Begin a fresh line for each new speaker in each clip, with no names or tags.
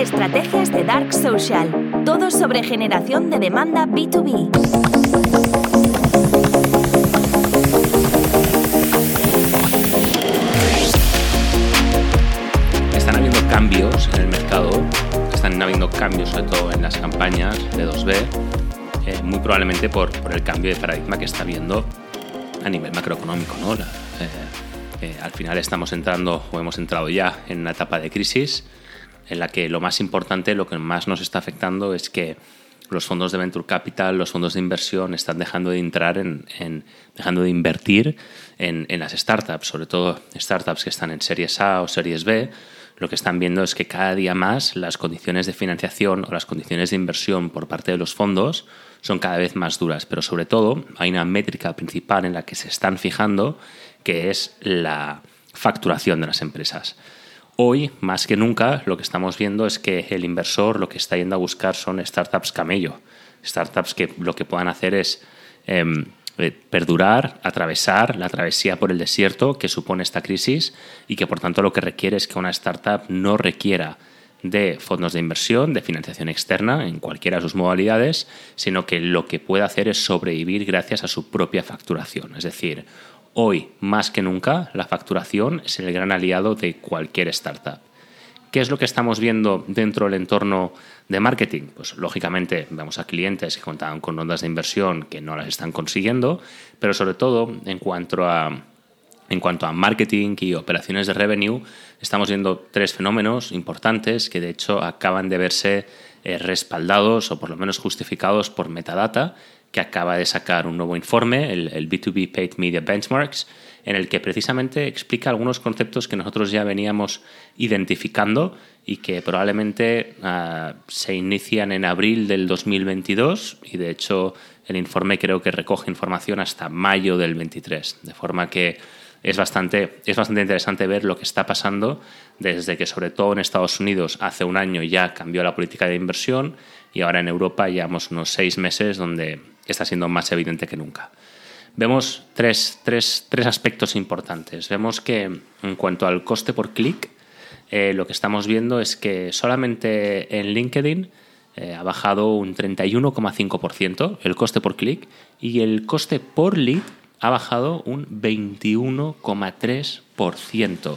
Estrategias de Dark Social. Todo sobre generación de demanda B2B.
Están habiendo cambios en el mercado, están habiendo cambios sobre todo en las campañas de 2B, eh, muy probablemente por, por, el cambio de paradigma que está habiendo a nivel macroeconómico. ¿no? La, eh, eh, al final estamos entrando o hemos entrado ya en una etapa de crisis en la que lo más importante, lo que más nos está afectando es que los fondos de venture capital, los fondos de inversión están dejando de entrar en, dejando de invertir en, en, las startups, sobre todo startups que están en series A o series B. Lo que están viendo es que cada día más las condiciones de financiación o las condiciones de inversión por parte de los fondos son cada vez más duras, pero sobre todo hay una métrica principal en la que se están fijando que es la facturación de las empresas. Hoy, más que nunca, lo que estamos viendo es que el inversor lo que está yendo a buscar son startups camello, startups que lo que puedan hacer es eh, perdurar, atravesar la travesía por el desierto que supone esta crisis y que por tanto lo que requiere es que una startup no requiera de fondos de inversión, de financiación externa en cualquiera de sus modalidades, sino que lo que puede hacer es sobrevivir gracias a su propia facturación. Es decir, Hoy, más que nunca, la facturación es el gran aliado de cualquier startup. ¿Qué es lo que estamos viendo dentro del entorno de marketing? Pues lógicamente vemos a clientes que contaban con rondas de inversión que no las están consiguiendo, pero sobre todo en cuanto a en cuanto a marketing y operaciones de revenue, estamos viendo tres fenómenos importantes que de hecho acaban de verse eh, respaldados o por lo menos justificados por metadata que acaba de sacar un nuevo informe, el, B2B Paid Media Benchmarks, en el que precisamente explica algunos conceptos que nosotros ya veníamos identificando y que probablemente uh, se inician en abril del 2022 y de hecho el informe creo que recoge información hasta mayo del 23, de forma que es bastante, es bastante interesante ver lo que está pasando desde que sobre todo en Estados Unidos hace un año ya cambió la política de inversión y ahora en Europa llevamos unos seis meses donde está siendo más evidente que nunca. Vemos tres, tres, tres aspectos importantes. Vemos que en cuanto al coste por clic, eh, lo que estamos viendo es que solamente en LinkedIn eh, ha bajado un 31,5% el coste por clic y el coste por lead ha bajado un 21,3%.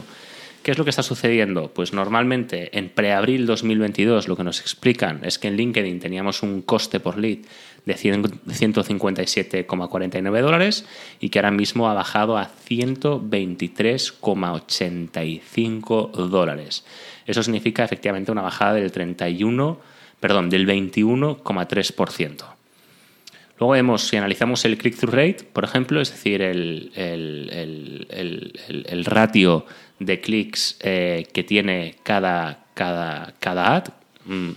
¿Qué es lo que está sucediendo? Pues normalmente en preabril 2022 lo que nos explican es que en LinkedIn teníamos un coste por lead de 157,49 dólares y que ahora mismo ha bajado a 123,85 dólares. Eso significa efectivamente una bajada del 31, perdón, del 21,3%. Luego vemos, si analizamos el click-through rate, por ejemplo, es decir, el, el, el, el ratio de clics eh, que tiene cada, cada, cada ad, mm,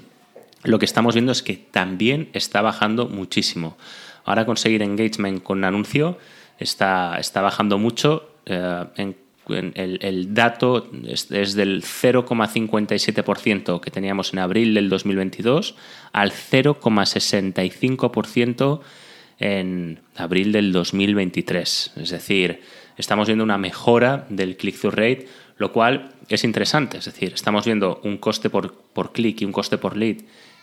lo que estamos viendo es que también está bajando muchísimo. Ahora conseguir engagement con un anuncio está, está bajando mucho. Eh, en, el, dato es, es del 0,57% que teníamos en abril del 2022 al 0,65% en abril del 2023. Es decir, estamos viendo una mejora del click-through rate, lo cual es interesante. Es decir, estamos viendo un coste por, por clic y un coste por lead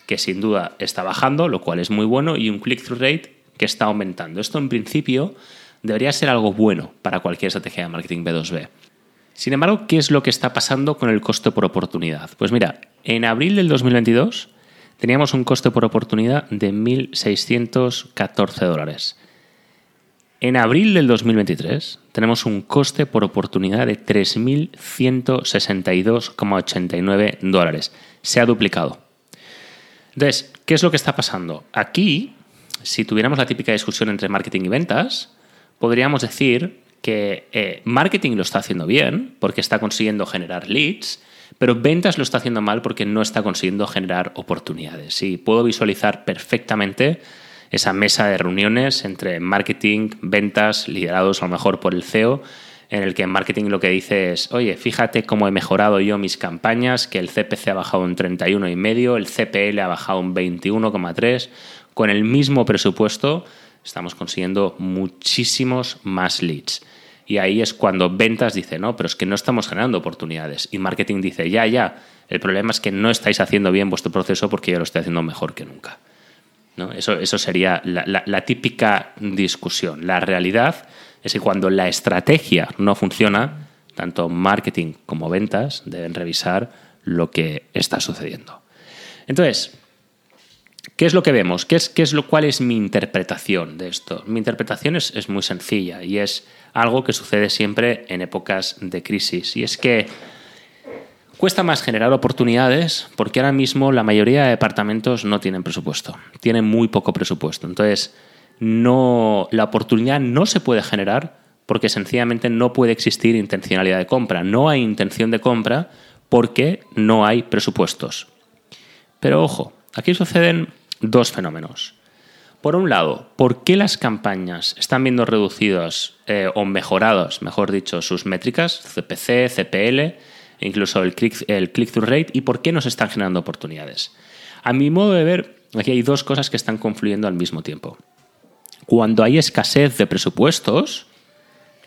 que sin duda está bajando, lo cual es muy bueno, y un click-through rate que está aumentando. Esto en principio debería ser algo bueno para cualquier estrategia de marketing B2B. Sin embargo, ¿qué es lo que está pasando con el coste por oportunidad? Pues mira, en abril del 2022 teníamos un coste por oportunidad de 1.614 dólares. En abril del 2023 tenemos un coste por oportunidad de 3.162,89 dólares. Se ha duplicado. Entonces, ¿qué es lo que está pasando? Aquí, si tuviéramos la típica discusión entre marketing y ventas, podríamos decir que eh, marketing lo está haciendo bien porque está consiguiendo generar leads, pero ventas lo está haciendo mal porque no está consiguiendo generar oportunidades. Sí, puedo visualizar perfectamente esa mesa de reuniones entre marketing, ventas, liderados a lo mejor por el CEO, en el que marketing lo que dice es, oye, fíjate cómo he mejorado yo mis campañas, que el CPC ha bajado un 31,5, el CPL ha bajado un 21,3, con el mismo presupuesto estamos consiguiendo muchísimos más leads. Y ahí es cuando ventas dice, no, pero es que no estamos generando oportunidades. Y marketing dice, ya, ya, el problema es que no estáis haciendo bien vuestro proceso porque yo lo estoy haciendo mejor que nunca. ¿No? Eso, eso sería la, típica discusión. La realidad es que cuando la estrategia no funciona, tanto marketing como ventas deben revisar lo que está sucediendo. Entonces, ¿qué es lo que vemos? ¿Qué es, qué es lo, ¿Cuál es mi interpretación de esto? Mi interpretación es, es muy sencilla y es algo que sucede siempre en épocas de crisis. Y es que Cuesta más generar oportunidades porque ahora mismo la mayoría de departamentos no tienen presupuesto, tienen muy poco presupuesto. Entonces, no, la oportunidad no se puede generar porque sencillamente no puede existir intencionalidad de compra. No hay intención de compra porque no hay presupuestos. Pero ojo, aquí suceden dos fenómenos. Por un lado, ¿por qué las campañas están viendo reducidas eh, o mejoradas, mejor dicho, sus métricas, CPC, CPL? incluso el click-through rate y por qué nos están generando oportunidades. A mi modo de ver, aquí hay dos cosas que están confluyendo al mismo tiempo. Cuando hay escasez de presupuestos,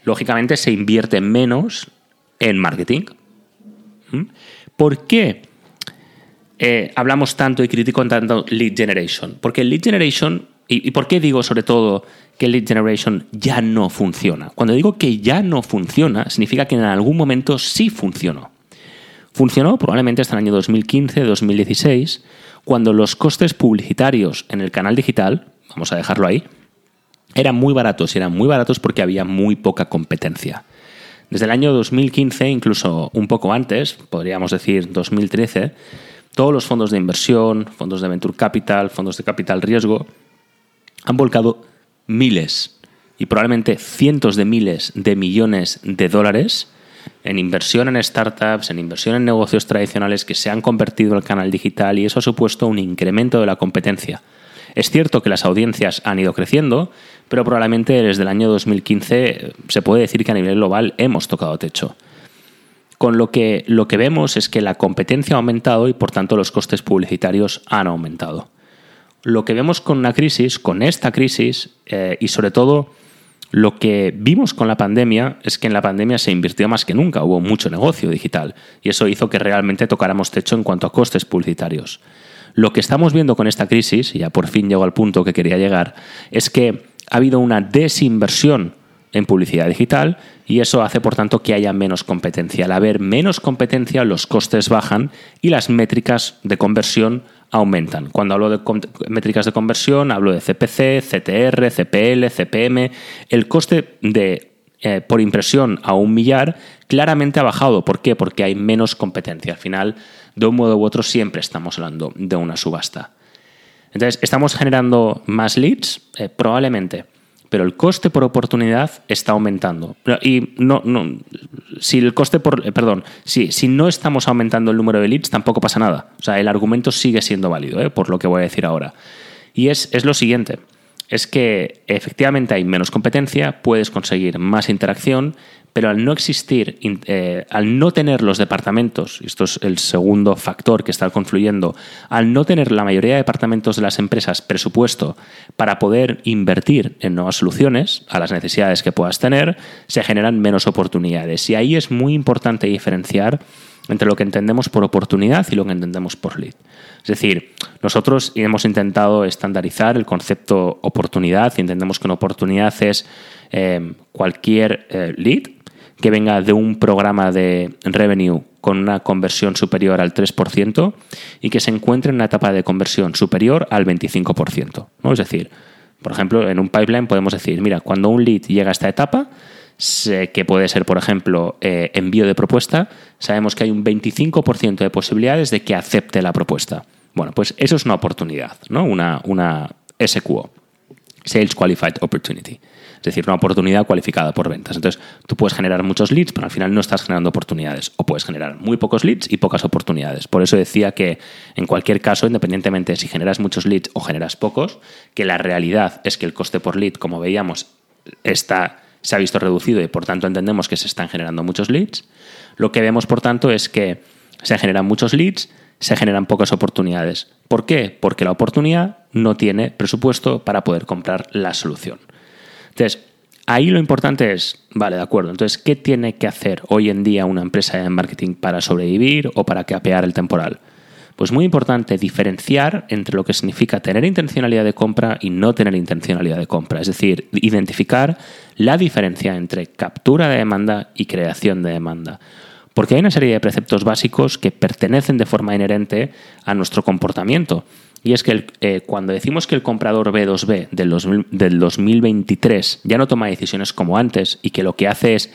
lógicamente se invierte menos en marketing. ¿Mm? ¿Por qué eh, hablamos tanto y critico tanto lead generation? Porque lead generation, y, y por qué digo sobre todo que lead generation ya no funciona? Cuando digo que ya no funciona, significa que en algún momento sí funcionó. Funcionó probablemente hasta el año 2015-2016, cuando los costes publicitarios en el canal digital, vamos a dejarlo ahí, eran muy baratos y eran muy baratos porque había muy poca competencia. Desde el año 2015, incluso un poco antes, podríamos decir 2013, todos los fondos de inversión, fondos de venture capital, fondos de capital riesgo, han volcado miles y probablemente cientos de miles de millones de dólares en inversión en startups, en inversión en negocios tradicionales que se han convertido al canal digital y eso ha supuesto un incremento de la competencia. Es cierto que las audiencias han ido creciendo, pero probablemente desde el año 2015 eh, se puede decir que a nivel global hemos tocado techo. Con lo que lo que vemos es que la competencia ha aumentado y por tanto los costes publicitarios han aumentado. Lo que vemos con una crisis, con esta crisis, eh, y sobre todo lo que vimos con la pandemia es que en la pandemia se invirtió más que nunca, hubo mucho negocio digital y eso hizo que realmente tocáramos techo en cuanto a costes publicitarios. Lo que estamos viendo con esta crisis, y ya por fin llego al punto que quería llegar, es que ha habido una desinversión en publicidad digital y eso hace por tanto que haya menos competencia. Al haber menos competencia los costes bajan y las métricas de conversión aumentan. Cuando hablo de métricas de conversión, hablo de CPC, CTR, CPL, CPM. El coste de, eh, por impresión a un millar claramente ha bajado. ¿Por qué? Porque hay menos competencia. Al final, de un modo u otro, siempre estamos hablando de una subasta. Entonces, ¿estamos generando más leads? Eh, probablemente pero el coste por oportunidad está aumentando. Y no, no, si el coste por, eh, perdón, si, si no estamos aumentando el número de leads, tampoco pasa nada. O sea, el argumento sigue siendo válido, ¿eh? por lo que voy a decir ahora. Y es, es lo siguiente, es que efectivamente hay menos competencia, puedes conseguir más interacción, pero al no existir, eh, al no tener los departamentos, esto es el segundo factor que está confluyendo, al no tener la mayoría de departamentos de las empresas presupuesto para poder invertir en nuevas soluciones a las necesidades que puedas tener, se generan menos oportunidades. Y ahí es muy importante diferenciar entre lo que entendemos por oportunidad y lo que entendemos por lead. Es decir, nosotros hemos intentado estandarizar el concepto oportunidad y entendemos que una oportunidad es eh, cualquier eh, lead que venga de un programa de revenue con una conversión superior al 3% y que se encuentre en una etapa de conversión superior al 25%. ¿no? Es decir, por ejemplo, en un pipeline podemos decir, mira, cuando un lead llega a esta etapa, que puede ser, por ejemplo, eh, envío de propuesta, sabemos que hay un 25% de posibilidades de que acepte la propuesta. Bueno, pues eso es una oportunidad, ¿no? Una, una SQO, Sales Qualified Opportunity es decir, una oportunidad cualificada por ventas. Entonces, tú puedes generar muchos leads, pero al final no estás generando oportunidades. O puedes generar muy pocos leads y pocas oportunidades. Por eso decía que en cualquier caso, independientemente de si generas muchos leads o generas pocos, que la realidad es que el coste por lead, como veíamos, está, se ha visto reducido y por tanto entendemos que se están generando muchos leads. Lo que vemos, por tanto, es que se generan muchos leads, se generan pocas oportunidades. ¿Por qué? Porque la oportunidad no tiene presupuesto para poder comprar la solución. Entonces, ahí lo importante es, vale, de acuerdo, entonces, ¿qué tiene que hacer hoy en día una empresa de marketing para sobrevivir o para capear el temporal? Pues muy importante diferenciar entre lo que significa tener intencionalidad de compra y no tener intencionalidad de compra. Es decir, identificar la diferencia entre captura de demanda y creación de demanda. Porque hay una serie de preceptos básicos que pertenecen de forma inherente a nuestro comportamiento. Y es que eh, cuando decimos que el comprador B2B del, del 2023 ya no toma decisiones como antes y que lo que hace es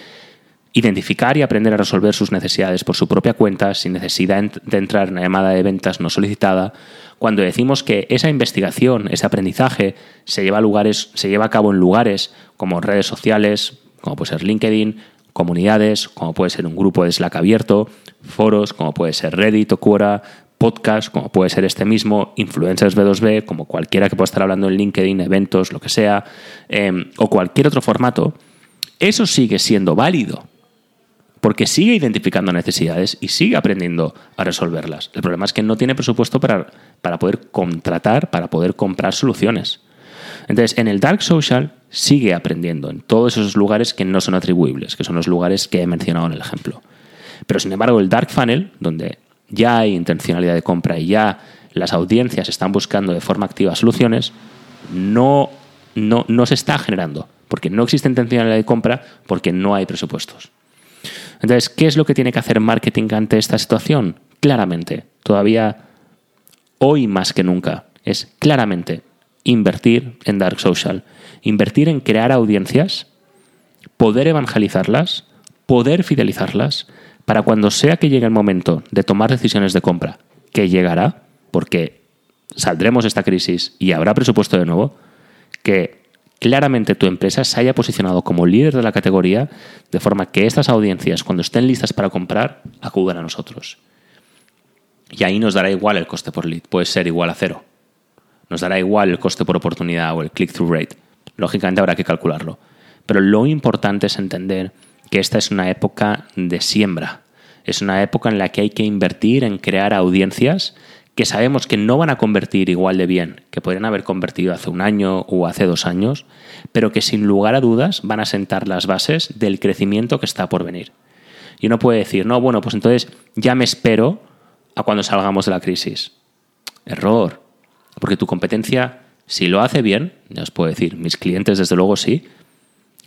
identificar y aprender a resolver sus necesidades por su propia cuenta sin necesidad de entrar en una llamada de ventas no solicitada, cuando decimos que esa investigación, ese aprendizaje se lleva a lugares, se lleva a cabo en lugares como redes sociales, como puede ser LinkedIn, comunidades, como puede ser un grupo de Slack abierto, foros, como puede ser Reddit o Quora, podcast, como puede ser este mismo, influencers B2B, como cualquiera que pueda estar hablando en LinkedIn, eventos, lo que sea, em, o cualquier otro formato, eso sigue siendo válido porque sigue identificando necesidades y sigue aprendiendo a resolverlas. El problema es que no tiene presupuesto para, para poder contratar, para poder comprar soluciones. Entonces, en el Dark Social sigue aprendiendo en todos esos lugares que no son atribuibles, que son los lugares que he mencionado en el ejemplo. Pero, sin embargo, el Dark Funnel, donde ya hay intencionalidad de compra y ya las audiencias están buscando de forma activa soluciones, no, no, no se está generando, porque no existe intencionalidad de compra, porque no hay presupuestos. Entonces, ¿qué es lo que tiene que hacer marketing ante esta situación? Claramente, todavía hoy más que nunca, es claramente invertir en Dark Social, invertir en crear audiencias, poder evangelizarlas, poder fidelizarlas, para cuando sea que llegue el momento de tomar decisiones de compra, que llegará, porque saldremos de esta crisis y habrá presupuesto de nuevo, que claramente tu empresa se haya posicionado como líder de la categoría, de forma que estas audiencias, cuando estén listas para comprar, acudan a nosotros. Y ahí nos dará igual el coste por lead, puede ser igual a cero. Nos dará igual el coste por oportunidad o el click-through rate. Lógicamente habrá que calcularlo. Pero lo importante es entender que esta es una época de siembra. Es una época en la que hay que invertir en crear audiencias que sabemos que no van a convertir igual de bien que podrían haber convertido hace un año o hace dos años, pero que sin lugar a dudas van a sentar las bases del crecimiento que está por venir. Y uno puede decir, no, bueno, pues entonces ya me espero a cuando salgamos de la crisis. Error, porque tu competencia, si lo hace bien, ya os puedo decir, mis clientes desde luego sí,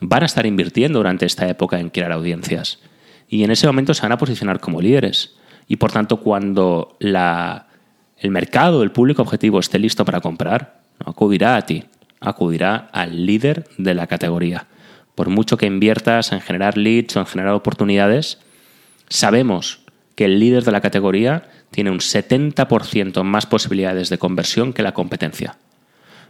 van a estar invirtiendo durante esta época en crear audiencias. Y en ese momento se van a posicionar como líderes. Y por tanto, cuando la, el mercado, el público objetivo esté listo para comprar, no acudirá a ti, acudirá al líder de la categoría. Por mucho que inviertas en generar leads o en generar oportunidades, sabemos que el líder de la categoría tiene un 70% más posibilidades de conversión que la competencia.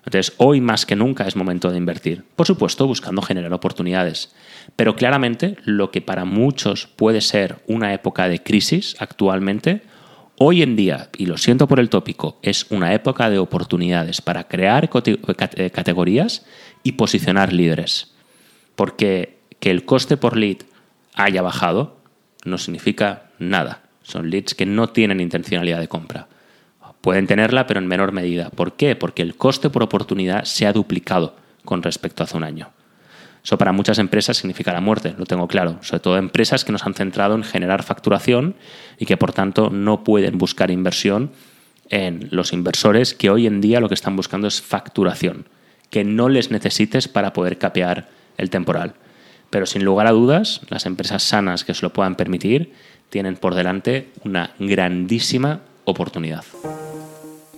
Entonces, hoy más que nunca es momento de invertir. Por supuesto, buscando generar oportunidades. Pero claramente, lo que para muchos puede ser una época de crisis actualmente, Hoy en día, y lo siento por el tópico, es una época de oportunidades para crear eh, categorías y posicionar líderes. Porque que el coste por lead haya bajado no significa nada. Son leads que no tienen intencionalidad de compra. Pueden tenerla, pero en menor medida. ¿Por qué? Porque el coste por oportunidad se ha duplicado con respecto a hace un año. Eso para muchas empresas significa la muerte, lo tengo claro. Sobre todo empresas que nos han centrado en generar facturación y que por tanto no pueden buscar inversión en los inversores que hoy en día lo que están buscando es facturación, que no les necesites para poder capear el temporal. Pero sin lugar a dudas, las empresas sanas que se lo puedan permitir tienen por delante una grandísima oportunidad.